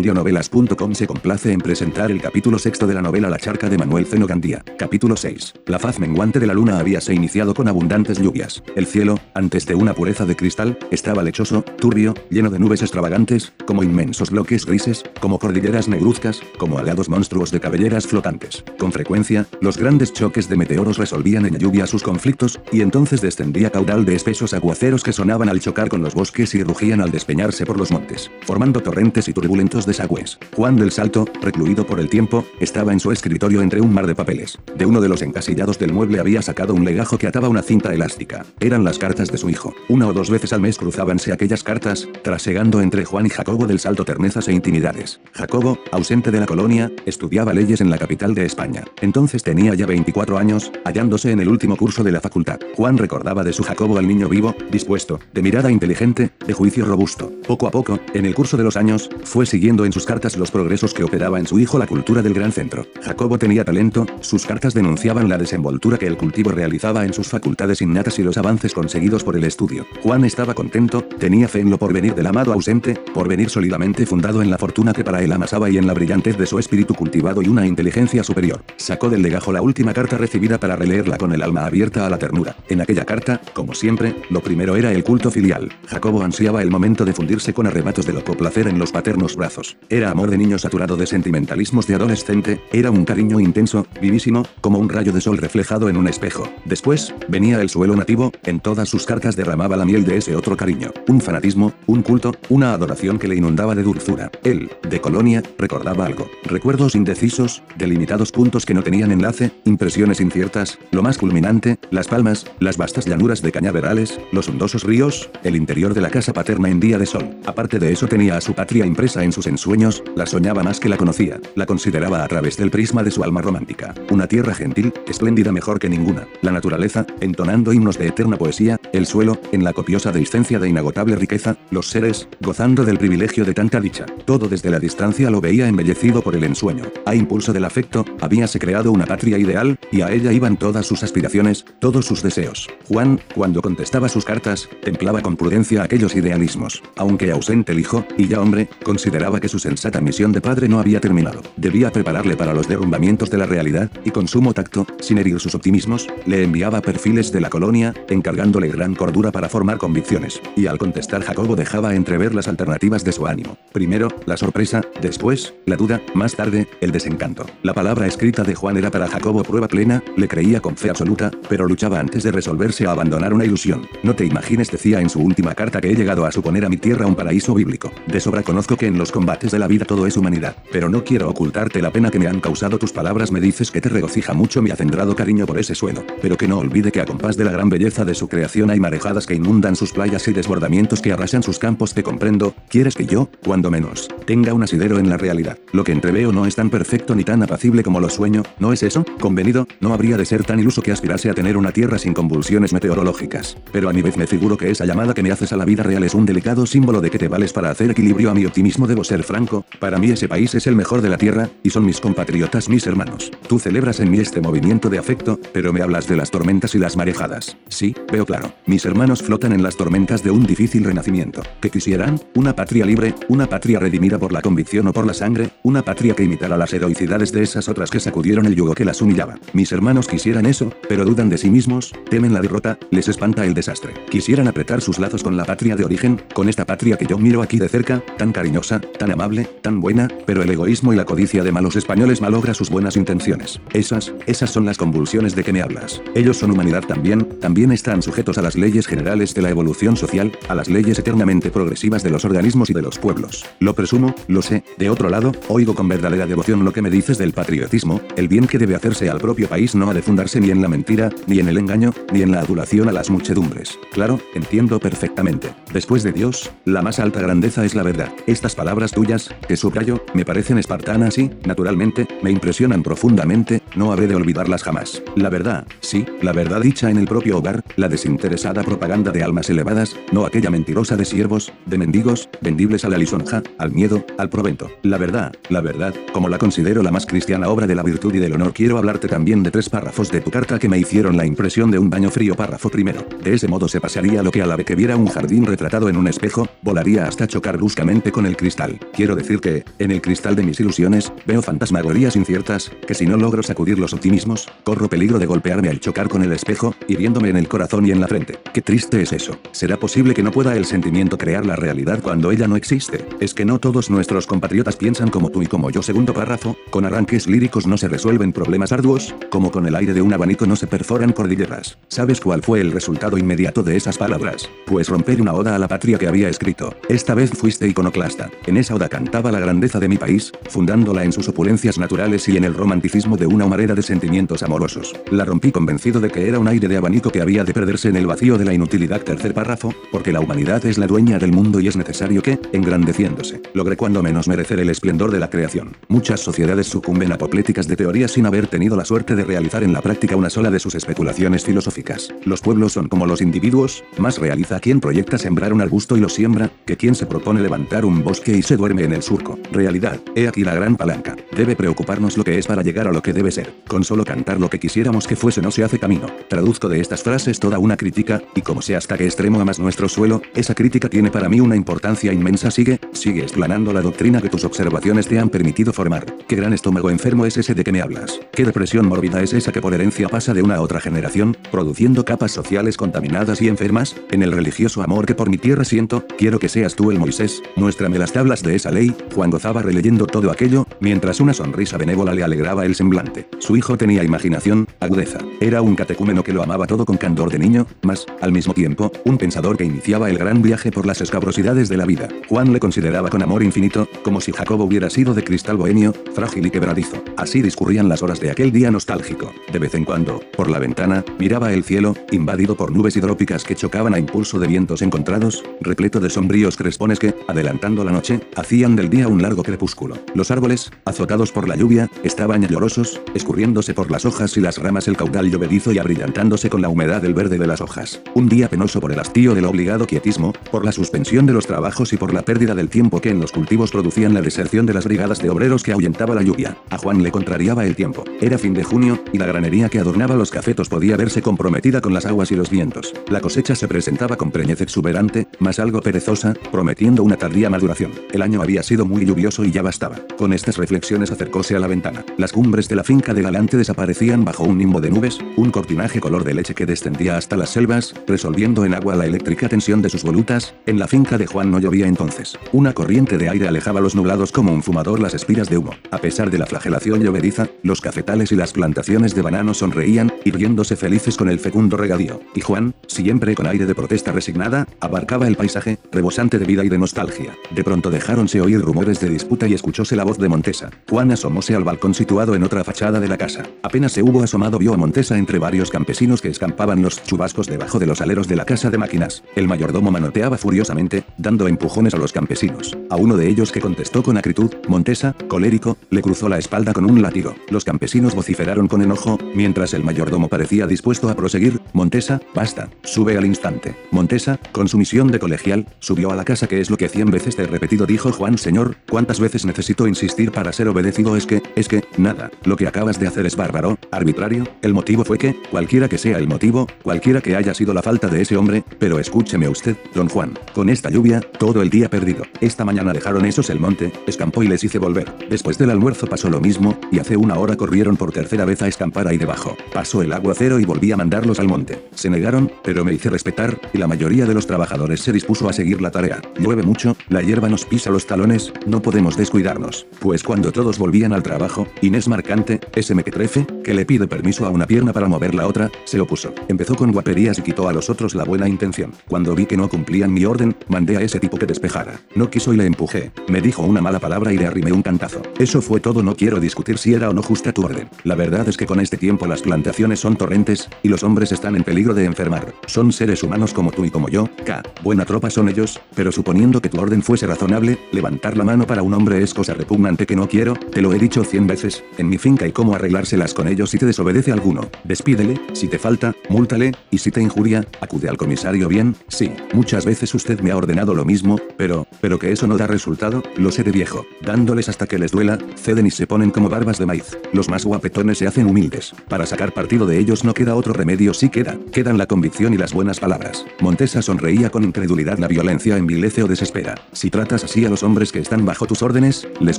Audionovelas.com se complace en presentar el capítulo sexto de la novela La charca de Manuel Zeno Gandía. Capítulo 6. La faz menguante de la luna habíase iniciado con abundantes lluvias. El cielo, antes de una pureza de cristal, estaba lechoso, turbio, lleno de nubes extravagantes, como inmensos bloques grises, como cordilleras negruzcas, como alados monstruos de cabelleras flotantes. Con frecuencia, los grandes choques de meteoros resolvían en lluvia sus conflictos, y entonces descendía caudal de espesos aguaceros que sonaban al chocar con los bosques y rugían al despeñarse por los montes, formando torrentes y turbulentos desagües. Juan del Salto, recluido por el tiempo, estaba en su escritorio entre un mar de papeles. De uno de los encasillados del mueble había sacado un legajo que ataba una cinta elástica. Eran las cartas de su hijo. Una o dos veces al mes cruzábanse aquellas cartas, trasegando entre Juan y Jacobo del Salto ternezas e intimidades. Jacobo, ausente de la colonia, estudiaba leyes en la capital de España. Entonces tenía ya 24 años, hallándose en el último curso de la facultad. Juan recordaba de su Jacobo al niño vivo, dispuesto, de mirada inteligente, de juicio robusto. Poco a poco, en el curso de los años, fue siguiendo en sus cartas los progresos que operaba en su hijo la cultura del gran centro. Jacobo tenía talento, sus cartas denunciaban la desenvoltura que el cultivo realizaba en sus facultades innatas y los avances conseguidos por el estudio. Juan estaba contento, tenía fe en lo porvenir del amado ausente, porvenir sólidamente fundado en la fortuna que para él amasaba y en la brillantez de su espíritu cultivado y una inteligencia superior. Sacó del legajo la última carta recibida para releerla con el alma abierta a la ternura. En aquella carta, como siempre, lo primero era el culto filial. Jacobo ansiaba el momento de fundirse con arrebatos de loco placer en los paternos brazos. Era amor de niño saturado de sentimentalismos de adolescente, era un cariño intenso, vivísimo, como un rayo de sol reflejado en un espejo. Después, venía el suelo nativo, en todas sus cartas derramaba la miel de ese otro cariño, un fanatismo, un culto, una adoración que le inundaba de dulzura. Él, de Colonia, recordaba algo. Recuerdos indecisos, delimitados puntos que no tenían enlace, impresiones inciertas, lo más culminante, las palmas, las vastas llanuras de cañaverales, los hondosos ríos, el interior de la casa paterna en día de sol. Aparte de eso tenía a su patria impresa en sus ensueños, la soñaba más que la conocía, la consideraba a través del prisma de su alma romántica. Una tierra gentil, espléndida mejor que ninguna. La naturaleza, entonando himnos de eterna poesía, el suelo, en la copiosa dehiscencia de inagotable riqueza, los seres, gozando del privilegio de tanta dicha. Todo desde la distancia lo veía embellecido por el ensueño. A impulso del afecto, habíase creado una patria ideal, y a ella iban todas sus aspiraciones, todos sus deseos. Juan, cuando contestaba sus cartas, templaba con prudencia aquellos idealismos. Aunque ausente el hijo, y ya hombre, consideraba que su sensata misión de padre no había terminado. Debía prepararle para los derrumbamientos de la realidad, y con sumo tacto, sin herir sus optimismos, le enviaba perfiles de la colonia, encargándole gran cordura para formar convicciones. Y al contestar Jacobo dejaba entrever las alternativas de su ánimo. Primero, la sorpresa, después, la duda, más tarde, el desencanto. La palabra escrita de Juan era para Jacobo prueba plena, le creía con fe absoluta, pero luchaba antes de resolverse a abandonar una ilusión. No te imagines, decía en su última carta que he llegado a suponer a mi tierra un paraíso bíblico. De sobra conozco que en los combates de la vida todo es humanidad, pero no quiero ocultarte la pena que me han causado tus palabras. Me dices que te regocija mucho mi acendrado cariño por ese suelo, pero que no olvide que a compás de la gran belleza de su creación hay marejadas que inundan sus playas y desbordamientos que arrasan sus campos. Te comprendo, quieres que yo, cuando menos, tenga un asidero en la realidad. Lo que entreveo no es tan perfecto ni tan apacible como lo sueño, ¿no es eso? Convenido, no habría de ser tan iluso que aspirase a tener una tierra sin convulsiones meteorológicas. Pero a mi vez me figuro que esa llamada que me haces a la vida real es un delicado símbolo de que te vales para hacer equilibrio a mi optimismo. Debo ser franco, para mí ese país es el mejor de la tierra, y son mis compatriotas mis hermanos. Tú celebras en mí este movimiento de afecto, pero me hablas de las tormentas y las marejadas. Sí, veo claro. Mis hermanos flotan en las tormentas de un difícil renacimiento. ¿Qué quisieran? Una patria libre, una patria redimida por la convicción o por la sangre, una patria que imitara las heroicidades de esas otras que sacudieron el yugo que las humillaba. Mis hermanos quisieran eso, pero dudan de sí mismos, temen la derrota, les espanta el desastre. Quisieran apretar sus lazos con la patria de origen, con esta patria que yo miro aquí de cerca, tan cariñosa, tan amable, tan buena, pero el egoísmo y la codicia de malos españoles malogra sus buenas intenciones. Esas, esas son las convulsiones de que me hablas. Ellos son humanidad también, también están sujetos a las leyes generales de la evolución social, a las leyes eternamente progresivas de los organismos y de los pueblos. Lo presumo, lo sé, de otro lado, oigo con verdadera devoción lo que me dices del patriotismo, el bien que debe hacerse al propio país no ha de fundarse ni en la mentira, ni en el engaño, ni en la adulación a las muchedumbres. Claro, entiendo perfectamente. Después de Dios, la más alta grandeza es la verdad. Estas palabras tuyas, que subrayo, me parecen espartanas y, naturalmente, me impresionan profundamente, no habré de olvidarlas jamás. La verdad, sí, la verdad dicha en el propio hogar, la desinteresada propaganda de almas elevadas, no aquella mentirosa de siervos, de mendigos, vendibles a la lisonja, al miedo, al provento. La verdad, la verdad, como la considero la más cristiana obra de la virtud y del honor, quiero hablarte también de tres párrafos de tu carta que me hicieron la impresión de un baño frío. Párrafo primero. De ese modo se pasaría lo que a la vez que viera un jardín retratado en un espejo, volaría hasta chocar bruscamente con el cristal. Quiero decir que, en el cristal de mis ilusiones, veo fantasmagorías inciertas, que si no logro sacudir los optimismos, corro peligro de golpearme al chocar con el espejo, hiriéndome en el corazón y en la frente. Qué triste es eso. ¿Será posible que no pueda el sentimiento crear la realidad cuando ella no existe? Es que no todos nuestros compatriotas piensan como tú y como yo. Segundo párrafo, con arranques líricos no se resuelven problemas arduos, como con el aire de un abanico no se perforan cordilleras. ¿Sabes cuál fue el resultado inmediato de esas palabras? Pues romper una oda a la patria que había escrito. Esta vez fuiste iconoclasta. En esa oda cantaba la grandeza de mi país, fundándola en sus opulencias naturales y en el romanticismo de una humareda de sentimientos amorosos. La rompí convencido de que era un aire de abanico que había de perderse en el vacío de la inutilidad. Tercer párrafo, porque la humanidad es la dueña del mundo y es necesario que, engrandeciéndose, logre cuando menos merecer el esplendor de la creación. Muchas sociedades sucumben apopléticas de teorías sin haber tenido la suerte de realizar en la práctica una sola de sus especulaciones filosóficas. Los pueblos son como los individuos, más realiza quien proyecta sembrar un arbusto y lo siembra, que quien se propone levantar un bosque y se duerme en el surco. Realidad, he aquí la gran palanca. Debe preocuparnos lo que es para llegar a lo que debe ser. Con solo cantar lo que quisiéramos que fuese no se hace camino. Traduzco de estas frases toda una crítica, y como sé hasta qué extremo amas nuestro suelo, esa crítica tiene para mí una importancia inmensa. Sigue, sigue explanando la doctrina que tus observaciones te han permitido formar. Qué gran estómago enfermo es ese de que me hablas. Qué depresión mórbida es esa que por herencia pasa de una a otra generación, produciendo capas sociales contaminadas y enfermas, en el religioso amor que por mi tierra siento, quiero que seas tú el Moisés, muéstrame las tablas de esa ley, Juan gozaba releyendo todo aquello, mientras una sonrisa benévola le alegraba el semblante. Su hijo tenía imaginación, agudeza. Era un catecúmeno que lo amaba todo con candor de niño, mas, al mismo tiempo, un pensador que iniciaba el gran viaje por las escabrosidades de la vida. Juan le consideraba con amor infinito, como si Jacobo hubiera sido de cristal bohemio, frágil y quebradizo. Así discurrían las horas de aquel día nostálgico. De vez en cuando, por la ventana, miraba el cielo, invadido por nubes hidrópicas que chocaban a impulso de vientos encontrados, repleto de sombríos crespones que, adelantando la noche, hacían del día un largo crepúsculo. Los árboles, azotados por la lluvia, estaban llorosos, escurriéndose por las hojas y las ramas el caudal llovedizo y abrillantándose con la humedad del verde de las hojas. Un día penoso por el hastío del obligado quietismo, por la suspensión de los trabajos y por la pérdida del tiempo que en los cultivos producían la deserción de las brigadas de obreros que ahuyentaba la lluvia. A Juan le contrariaba el tiempo. Era fin de junio, y la granería que adornaba los cafetos podía verse comprometida con las aguas y los vientos. La cosecha se presentaba con preñez exuberante, mas algo perezosa, prometiendo una tardía maduración. El año había sido muy lluvioso y ya bastaba. Con estas reflexiones acercóse a la ventana. Las cumbres de la finca de Galante desaparecían bajo un nimbo de nubes, un cortinaje color de leche que descendía hasta las selvas, resolviendo en agua la eléctrica tensión de sus volutas. En la finca de Juan no llovía entonces. Una corriente de aire alejaba los nublados como un fumador las espiras de humo. A pesar de la flagelación llovediza, los cafetales y las plantaciones de banano sonreían, irguiéndose felices con el fecundo regadío. Y Juan, siempre con aire de protesta resignada, abarcaba el paisaje, rebosante de vida y de nostalgia. De pronto dejáronse oír rumores de disputa y escuchóse la voz de Montesa. Juan asomóse al balcón situado en otra fachada de la casa. Apenas se hubo asomado vio a Montesa entre varios campesinos que escampaban los chubascos debajo de los aleros de la casa de máquinas. El mayordomo manoteaba furiosamente, dando empujones a los campesinos. A uno de ellos que contestó con acritud, Montesa, colérico, le cruzó la espalda con un látigo. Los campesinos vociferaron con enojo, mientras el mayordomo parecía dispuesto a proseguir. Montesa, basta, sube al instante. Montesa, con su misión de colegial, subió a la casa que es lo que cien veces te repetido dijo Juan señor, ¿cuántas veces necesito insistir para ser obedecido? Es que, es que, nada, lo que acabas de hacer es bárbaro, arbitrario, el motivo fue que, cualquiera que sea el motivo, cualquiera que haya sido la falta de ese hombre, pero escúcheme usted, don Juan, con esta lluvia, todo el día perdido. Esta mañana dejaron esos el monte, escampó y les hice volver. Después del almuerzo pasó lo mismo, y hace una hora corrieron por tercera vez a escampar ahí debajo. Pasó el aguacero y volví a mandarlos al monte. Se negaron, pero me hice respetar, y la mayoría de los trabajadores se dispuso a seguir la tarea. Llueve mucho, la hierba nos pisa los talones, no podemos descuidarnos. Pues cuando todos volvían al trabajo, Inés Marcante, ese mequetrefe, que le pide permiso a una pierna para mover la otra, se opuso. Empezó con guaperías y quitó a los otros la buena intención. Cuando vi que no cumplían mi orden, mandé a ese tipo que despejara. No quiso y le empujé. Me dijo una mala palabra y le arrimé un cantazo. Eso fue todo, no quiero discutir si era o no justa tu orden. La verdad es que con este tiempo las plantaciones son torrentes, y los hombres están en peligro de enfermar. Son seres humanos como tú y como yo, K. Buena tropa son ellos, pero suponiendo que tu orden fuese razonable, levantar la mano para un hombre es cosa repugnante que no quiero, te lo he dicho cien veces, en mi finca y cómo arreglárselas con ellos si te desobedece alguno. Despídele, si te falta, múltale, y si te injuria, acude al comisario bien, sí, muchas veces usted me ha ordenado lo mismo, pero, pero que eso no da resultado, lo sé de viejo. Dándoles hasta que les duela, ceden y se ponen como barbas de maíz. Los más guapetones se hacen humildes. Para sacar partido de ellos no queda otro remedio, sí queda, quedan la convicción y las buenas palabras. Montesa sonreía con incredulidad, la violencia envilece o desespera. Si tratas así a los hombres que están bajo tus órdenes, les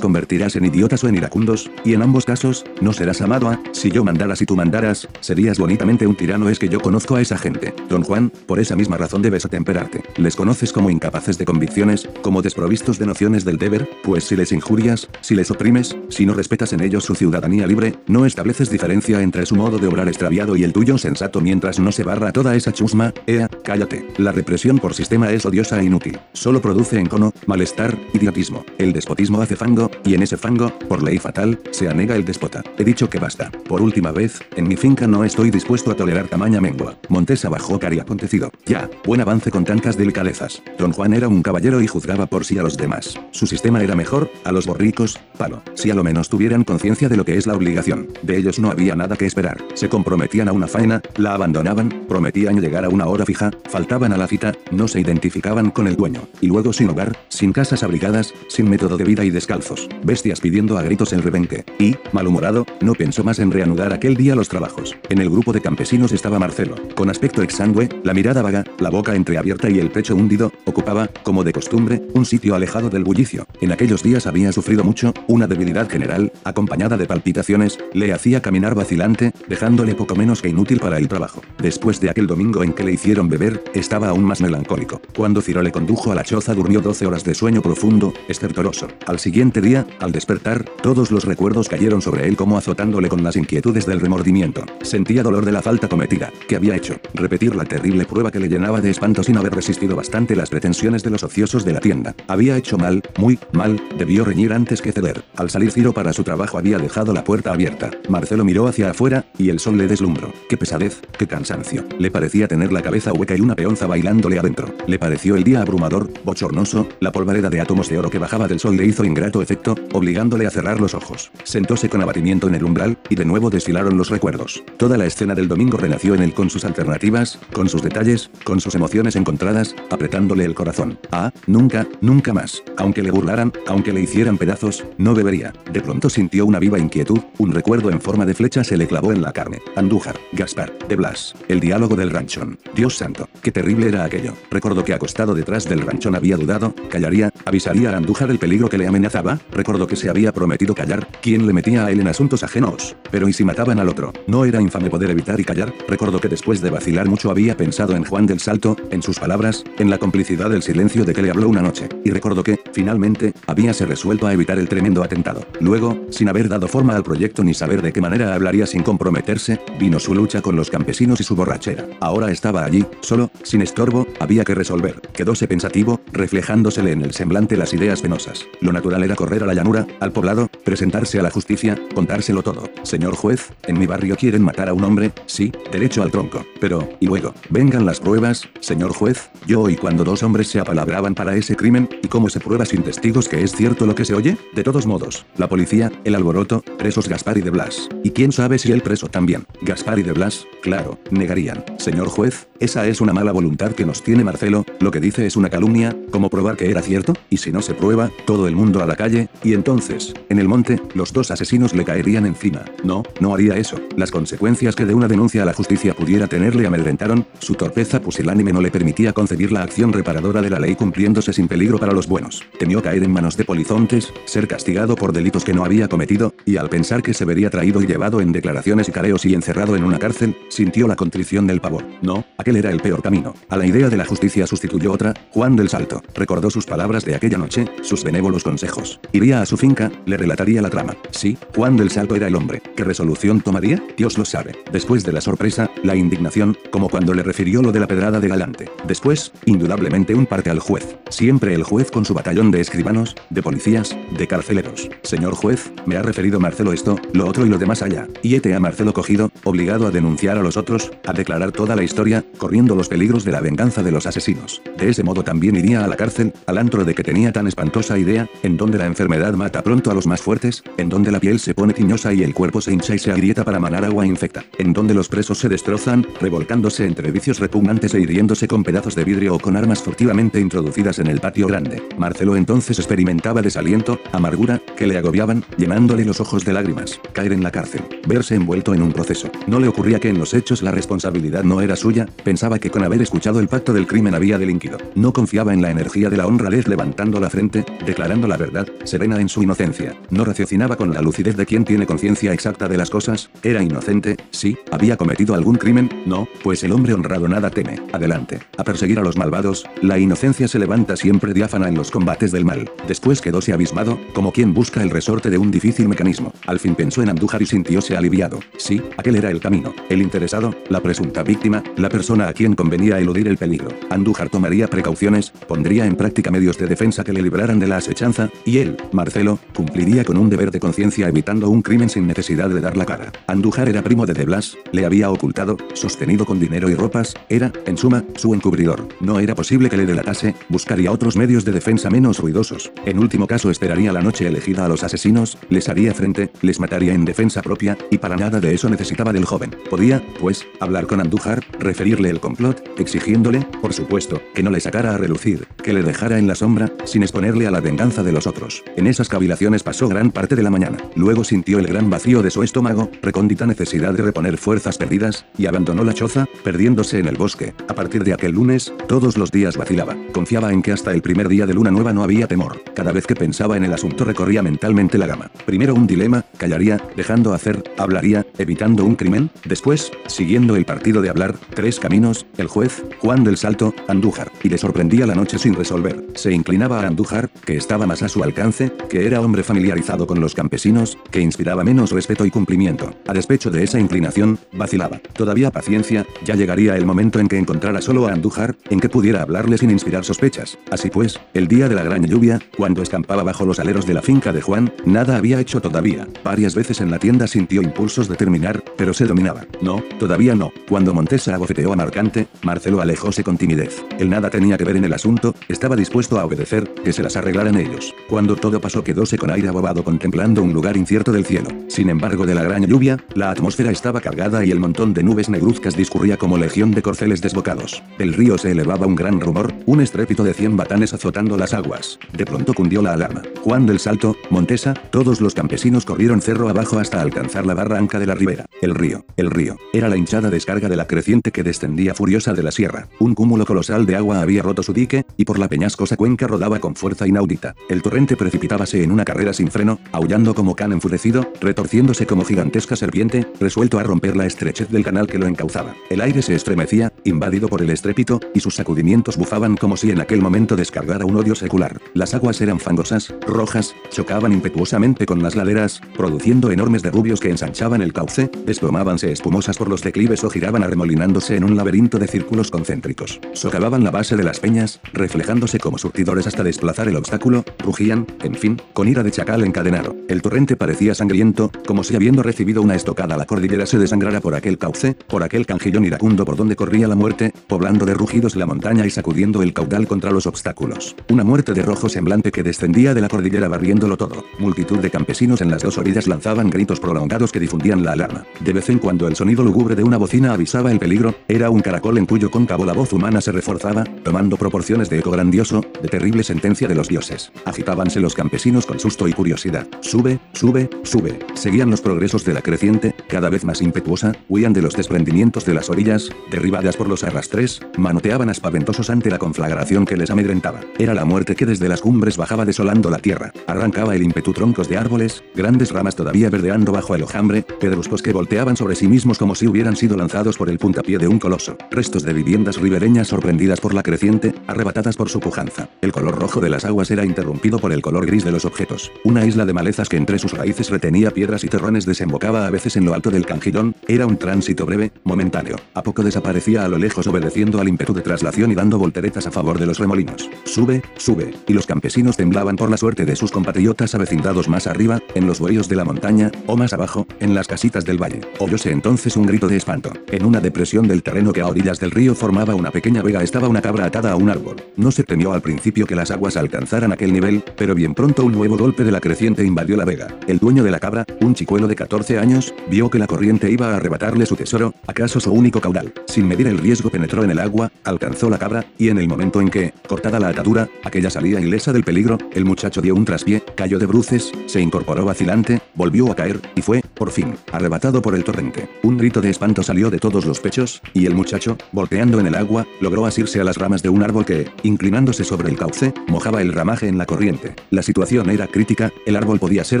convertirás en idiotas o en iracundos, y en ambos casos, no serás amado a, si yo mandara si tú mandaras, serías bonitamente un tirano es que yo conozco a esa gente. Don Juan, por esa misma razón debes atemperarte. Les conoces como incapaces de convicciones, como desprovistos de nociones del deber, pues si les injurias, si les oprimes, si no respetas en ellos su ciudadanía libre, no estableces diferencia entre su modo de obrar extraviado y el tuyo sensato mientras no se barra toda esa chusma, ea, cállate. La represión por sistema es odiosa e inútil. Solo produce encono, malestar, idiotismo. El despotismo hace fango, y en ese fango, por ley fatal, se anega el despota. He dicho que basta. Por última vez, en mi finca no estoy dispuesto a tolerar tamaña mengua. Montesa bajó cari acontecido. Ya, buen avance con tantas delicadezas. Don Juan era un caballero y juzgaba por sí a los demás. Su sistema era mejor, a los borricos, palo. Si a lo menos tuvieran conciencia de lo que es la obligación. De ellos no había nada que esperar. Se comprometían a una faena, la abandonaban, prometían llegar a una hora fija, faltaban a la cita, no se identificaban con el dueño. Y luego sin hogar, sin casas abrigadas, sin método de vida y descalzos. Bestias pidiendo a gritos el rebenque. Y, malhumorado, no pensó más en reanudar aquel día los trabajos. En el grupo de campesinos estaba Marcelo, con aspecto exangüe, la mirada vaga, la boca entreabierta y el pecho hundido, ocupaba, como de costumbre, un sitio alejado del bullicio. En aquellos días había sufrido mucho, una debilidad general, acompañada de palpitaciones, le hacía caminar vacilante, dejándole poco menos que inútil para el trabajo. Después de aquel domingo en que le hicieron beber, estaba aún más melancólico. Cuando Ciro le condujo a la choza durmió 12 horas de sueño profundo, estertoroso. Al siguiente día, al despertar, todos los recuerdos cayeron sobre él como azotándole con las inquietudes del remordimiento. Sentía dolor de la falta cometida, que había hecho, repetir la terrible prueba que le llenaba de espanto sin haber resistido bastante las pretensiones de los ociosos de la tienda. Había hecho mal, muy, mal, debió reñir antes que ceder. Al salir Ciro para su trabajo había dejado la puerta abierta. Marcelo miró hacia afuera, y el sol le deslumbró. Qué pesadez, qué cansancio. Le parecía tener la cabeza hueca y una peonza bailándole adentro. Le pareció el día abrumador, bochornoso, la polvareda de átomos de oro que bajaba del sol le hizo ingrato efecto, obligándole a cerrar los ojos. Sentóse con abatimiento en el umbral, y de nuevo desfilaron los recuerdos. Toda la escena del domingo renació en él con sus alternativas, con sus detalles, con sus emociones encontradas, apretándole el corazón. Ah, nunca, nunca más. Aunque le burlaran, aunque le hicieran pedazos, no bebería. De pronto sintió una viva inquietud, un recuerdo en forma de flecha se le clavó en la carne. Andújar, Gaspar, de Blas, el diálogo del ranchón. Dios santo, qué terrible era aquello. Recordó que acostado detrás del ranchón había dudado, callaría, avisaría a Andújar el peligro que le amenazaba, recordó que se había prometido callar, quién le metía a él en asuntos ajenos. Pero ¿y si mataban al otro? ¿No era infame poder evitar y callar? Recordó que después de vacilar mucho había pensado en Juan del Salto, en sus palabras, en la complicidad del silencio de que le habló una noche, y recordó que, finalmente, habíase resuelto a evitar el tremendo atentado. Luego, sin haber dado forma al proyecto ni saber de qué manera hablaría sin comprometerse, vino su lucha con los campesinos y su borrachera. Ahora estaba allí, solo, sin estorbo, había que resolver. Quedóse pensativo, reflejándosele en el semblante las ideas penosas. Lo natural era correr a la llanura, al poblado, presentarse a la justicia, contárselo todo. Señor juez, en mi barrio quieren matar a un hombre, sí, derecho al tronco. Pero, y luego, vengan las pruebas, señor juez, yo y cuando dos hombres se apalabraban para ese crimen, ¿y cómo se prueba sin testigos que es cierto lo que se oye? De todos modos, la policía, el alboroto, presos Gaspar y de Blas. Y quién sabe si el preso también. Gaspar y de Blas, claro, negarían. Señor juez, esa es una mala voluntad que nos tiene Marcelo, lo que dice es una calumnia, ¿cómo probar que era cierto? Y si no se prueba, todo el mundo a la calle, y entonces, en el monte, los dos asesinos le caerían encima. No, no haría eso. Las consecuencias que de una denuncia a la justicia pudiera tener le amedrentaron, su torpeza pusilánime no le permitía concebir la acción reparadora de la ley cumpliéndose sin peligro para los buenos. Temió caer en manos de polizontes, ser castigado por delitos que no había cometido, y al pensar que se vería traído y llevado en declaraciones y careos y encerrado en una cárcel, sintió la contrición del pavor. No, aquel era el peor camino. A la idea de la justicia sustituyó otra, Juan del Salto. Recordó sus palabras de aquella noche, sus benévolos consejos. Iría a su finca, le la trama. Sí, Juan del Salto era el hombre. ¿Qué resolución tomaría? Dios lo sabe. Después de la sorpresa, la indignación, como cuando le refirió lo de la pedrada de Galante. Después, indudablemente un parte al juez. Siempre el juez con su batallón de escribanos, de policías, de carceleros. Señor juez, me ha referido Marcelo esto, lo otro y lo demás allá. Y este a Marcelo cogido, obligado a denunciar a los otros, a declarar toda la historia, corriendo los peligros de la venganza de los asesinos. De ese modo también iría a la cárcel, al antro de que tenía tan espantosa idea, en donde la enfermedad mata pronto a los más fuertes, en donde la piel se pone tiñosa y el cuerpo se hincha y se agrieta para manar agua infecta, en donde los presos se destrozan, revolcándose entre vicios repugnantes e hiriéndose con pedazos de vidrio o con armas furtivamente introducidas en el patio grande. Marcelo entonces experimentaba desaliento, amargura, que le agobiaban, llenándole los ojos de lágrimas, caer en la cárcel, verse envuelto en un proceso. No le ocurría que en los hechos la responsabilidad no era suya, Pensaba que con haber escuchado el pacto del crimen había delinquido. No confiaba en la energía de la honradez levantando la frente, declarando la verdad, serena en su inocencia. No raciocinaba con la lucidez de quien tiene conciencia exacta de las cosas. Era inocente, sí, había cometido algún crimen, no, pues el hombre honrado nada teme. Adelante. A perseguir a los malvados, la inocencia se levanta siempre diáfana en los combates del mal. Después quedóse abismado, como quien busca el resorte de un difícil mecanismo. Al fin pensó en Andújar y sintióse aliviado. Sí, aquel era el camino. El interesado, la presunta víctima, la persona a quien convenía eludir el peligro. Andújar tomaría precauciones, pondría en práctica medios de defensa que le libraran de la asechanza, y él, Marcelo, cumpliría con un deber de conciencia evitando un crimen sin necesidad de dar la cara. Andújar era primo de De Blas, le había ocultado, sostenido con dinero y ropas, era, en suma, su encubridor. No era posible que le delatase, buscaría otros medios de defensa menos ruidosos. En último caso esperaría la noche elegida a los asesinos, les haría frente, les mataría en defensa propia, y para nada de eso necesitaba del joven. Podía, pues, hablar con Andújar, referirle el complot, exigiéndole, por supuesto, que no le sacara a relucir, que le dejara en la sombra, sin exponerle a la venganza de los otros. En esas cavilaciones pasó gran parte de la mañana. Luego sintió el gran vacío de su estómago, recóndita necesidad de reponer fuerzas perdidas, y abandonó la choza, perdiéndose en el bosque. A partir de aquel lunes, todos los días vacilaba. Confiaba en que hasta el primer día de luna nueva no había temor. Cada vez que pensaba en el asunto recorría mentalmente la gama. Primero un dilema, callaría, dejando hacer, hablaría, evitando un crimen, después, siguiendo el partido de hablar, tres caminos, el juez, Juan del Salto, Andújar, y le sorprendía la noche sin resolver. Se inclinaba a Andújar, que estaba más a su alcance, que era hombre familiarizado con los campesinos, que inspiraba menos respeto y cumplimiento. A despecho de esa inclinación, vacilaba. Todavía paciencia, ya llegaría el momento en que encontrara solo a Andújar, en que pudiera hablarle sin inspirar sospechas. Así pues, el día de la gran lluvia, cuando escampaba bajo los aleros de la finca de Juan, nada había hecho todavía. Varias veces en la tienda sintió impulsos de terminar, pero se dominaba. No, todavía no. Cuando Montesa abofeteó a Marcante, Marcelo alejóse con timidez. Él nada tenía que ver en el asunto, estaba dispuesto a obedecer, que se las arreglaran ellos. Cuando todo pasó quedóse con aire abobado contemplando un lugar incierto del cielo. Sin embargo de la gran lluvia, la atmósfera estaba cargada y el montón de nubes negruzcas discurría como legión de corceles desbocados. Del río se elevaba un gran rumor, un estrépito de cien batanes azotando las aguas. De pronto cundió la alarma. Juan del Salto, Montesa, todos los campesinos corrieron cerro abajo hasta alcanzar la barranca de la ribera. El río, el río, era la hinchada descarga de la creciente que descendía furiosa de la sierra. Un cúmulo colosal de agua había roto su dique, y por la peñascosa cuenca rodaba con fuerza inaudita. El torrente precipitábase en una carrera sin freno, aullando como can enfurecido, retorciéndose como gigantesca serpiente, resuelto a romper la estrechez del canal que lo encauzaba. El aire se estremecía, invadido por el estrépito, y sus sacudimientos bufaban como si en aquel momento descargara un odio secular. Las aguas eran fangosas, rojas, chocaban impetuosamente con las laderas, produciendo enormes derrubios que ensanchaban el cauce, desplomábanse espumosas por los declives o giraban arremolinándose en un laberinto de círculos concéntricos. Socavaban la base de las peñas, reflejándose como surtidores hasta desplazar el obstáculo, rugían, en fin, con ira de chacal encadenado. El torrente parecía sangriento, como si habiendo recibido una estocada la cordillera se desangrara por aquel cauce, por aquel canjillón iracundo por donde corría la muerte, poblando de rugidos la montaña y sacudiendo el caudal contra los obstáculos. Una muerte de rojo semblante que descendía de la cordillera barriéndolo todo. Multitud de campesinos en las dos orillas lanzaban gritos prolongados que difundían la alarma. De vez en cuando el sonido lúgubre de una bocina avisaba el peligro, era un caracol en cuyo cóncavo la voz humana se reforzaba, tomando proporciones de eco grandioso, de terrible sentencia de los dioses. Agitábanse los campesinos con susto y curiosidad. Sube, sube, sube. Seguían los progresos de la creciente, cada vez más impetuosa, huían de los desprendimientos de las orillas, derribadas por los arrastres, manoteaban aspaventosos ante la conflagración que les amedrentaba. Era la muerte que desde las cumbres bajaba desolando la tierra. Arrancaba el ímpetu troncos de árboles, grandes ramas todavía verdeando bajo el hojambre, pedruscos que volteaban sobre sí mismos como si hubieran sido lanzados por el puntapié de un coloso. Restos de viviendas ribereñas sorprendidas por la creciente, arrebatadas por su pujanza. El color rojo de las aguas era interrumpido por el color gris de los objetos. Una isla de malezas que entre sus raíces retenía piedras y terrones desembocaba a veces en lo alto del canjillón, era un tránsito breve, momentáneo. A poco desaparecía a lo lejos obedeciendo al ímpetu de traslación y dando volteretas a favor de los remolinos. Sube, sube, y los campesinos temblaban por la suerte de sus compatriotas avecindados más arriba, en los bueyos de la montaña, o más abajo, en las casitas del valle. Oyóse entonces un grito de espanto. En una depresión del terreno que a orillas del río formaba una pequeña vega estaba una cabra atada a un árbol. No se temió al principio que las aguas alcanzaran aquel nivel, pero bien pronto un nuevo golpe de la invadió la vega. El dueño de la cabra, un chicuelo de 14 años, vio que la corriente iba a arrebatarle su tesoro, acaso su único caudal. Sin medir el riesgo penetró en el agua, alcanzó la cabra, y en el momento en que, cortada la atadura, aquella salía ilesa del peligro, el muchacho dio un traspié, cayó de bruces, se incorporó vacilante, volvió a caer, y fue, por fin, arrebatado por el torrente. Un grito de espanto salió de todos los pechos, y el muchacho, volteando en el agua, logró asirse a las ramas de un árbol que, inclinándose sobre el cauce, mojaba el ramaje en la corriente. La situación era crítica, el árbol podía ser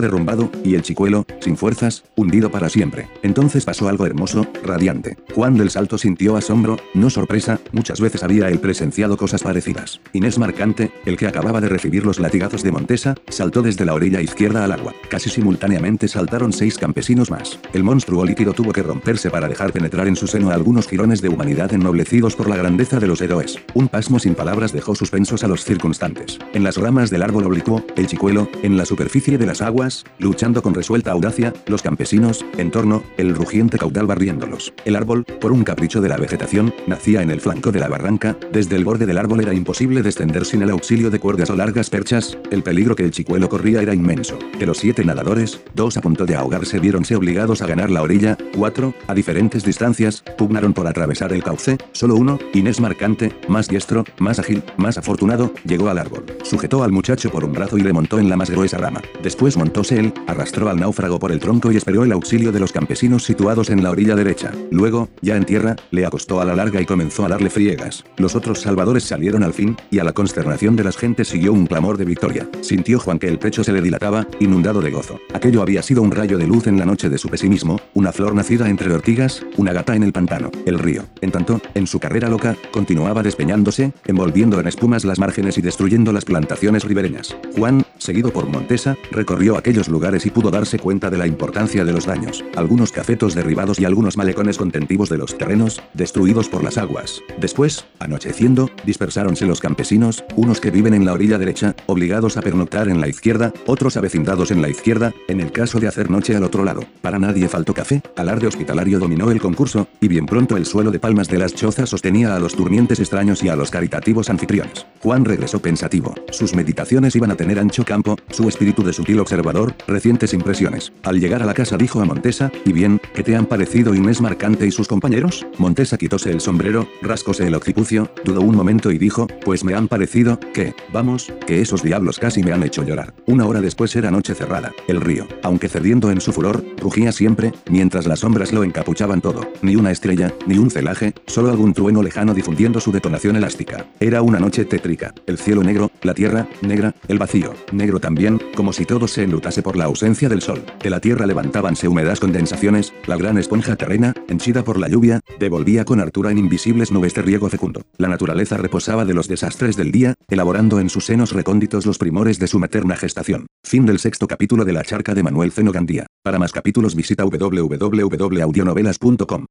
derrumbado, y el chicuelo, sin fuerzas, hundido para siempre. Entonces pasó algo hermoso, radiante. Juan del Salto sintió asombro, no sorpresa, muchas veces había él presenciado cosas parecidas. Inés Marcante, el que acababa de recibir los latigazos de Montesa, saltó desde la orilla izquierda al agua. Casi simultáneamente saltaron seis campesinos más. El monstruo líquido tuvo que romperse para dejar penetrar en su seno a algunos girones de humanidad ennoblecidos por la grandeza de los héroes. Un pasmo sin palabras dejó suspensos a los circunstantes. En las ramas del árbol oblicuo, el chicuelo, en la superficie de las aguas, luchando con resuelta audacia, los campesinos, en torno, el rugiente caudal barriéndolos. El árbol, por un capricho de la vegetación, nacía en el flanco de la barranca, desde el borde del árbol era imposible descender sin el auxilio de cuerdas o largas perchas, el peligro que el chicuelo corría era inmenso. De los siete nadadores, dos a punto de ahogarse vieronse obligados a ganar la orilla, cuatro, a diferentes distancias, pugnaron por atravesar el cauce, solo uno, Inés Marcante, más diestro, más ágil, más afortunado, llegó al árbol. Sujetó al muchacho por un brazo y le montó en la más gruesa rama. Después montóse él, arrastró al náufrago por el tronco y esperó el auxilio de los campesinos situados en la orilla derecha. Luego, ya en tierra, le acostó a la larga y comenzó a darle friegas. Los otros salvadores salieron al fin, y a la consternación de las gentes siguió un clamor de victoria. Sintió Juan que el pecho se le dilataba, inundado de gozo. Aquello había sido un rayo de luz en la noche de su pesimismo, una flor nacida entre ortigas, una gata en el pantano, el río. En tanto, en su carrera loca, continuaba despeñándose, envolviendo en espumas las márgenes y destruyendo las plantaciones ribereñas. Juan, seguido por Montesa, recorrió aquellos lugares y pudo darse cuenta de la importancia de los daños. Algunos cafetos derribados y algunos malecones contentivos de los terrenos, destruidos por las aguas. Después, anocheciendo, dispersáronse los campesinos, unos que viven en la orilla derecha, obligados a pernoctar en la izquierda, otros avecindados en la izquierda, en el caso de hacer noche al otro lado. Para nadie faltó café, alarde hospitalario dominó el concurso, y bien pronto el suelo de palmas de las chozas sostenía a los durmientes extraños y a los caritativos anfitriones. Juan regresó pensativo. Sus meditaciones iban a tener ancho campo, su espíritu de sutil observador, recientes impresiones. Al llegar a la casa dijo a Montesa, ¿y bien, qué te han parecido Inés Marcante y sus compañeros? Montesa quitóse el sombrero, rascóse el occipucio, dudó un momento y dijo, pues me han parecido, que, vamos, que esos diablos casi me han hecho llorar. Una hora después era noche cerrada. El río, aunque cediendo en su furor, rugía siempre, mientras las sombras lo encapuchaban todo. Ni una estrella, ni un celaje, solo algún trueno lejano difundiendo su detonación elástica. Era una noche tétrica. El cielo negro, la tierra, negra, el vacío, negro también, si todo se enlutase por la ausencia del sol. De la tierra levantábanse húmedas condensaciones, la gran esponja terrena, henchida por la lluvia, devolvía con hartura en invisibles nubes de riego fecundo. La naturaleza reposaba de los desastres del día, elaborando en sus senos recónditos los primores de su materna gestación. Fin del sexto capítulo de La charca de Manuel Zeno Gandía. Para más capítulos visita www.audionovelas.com.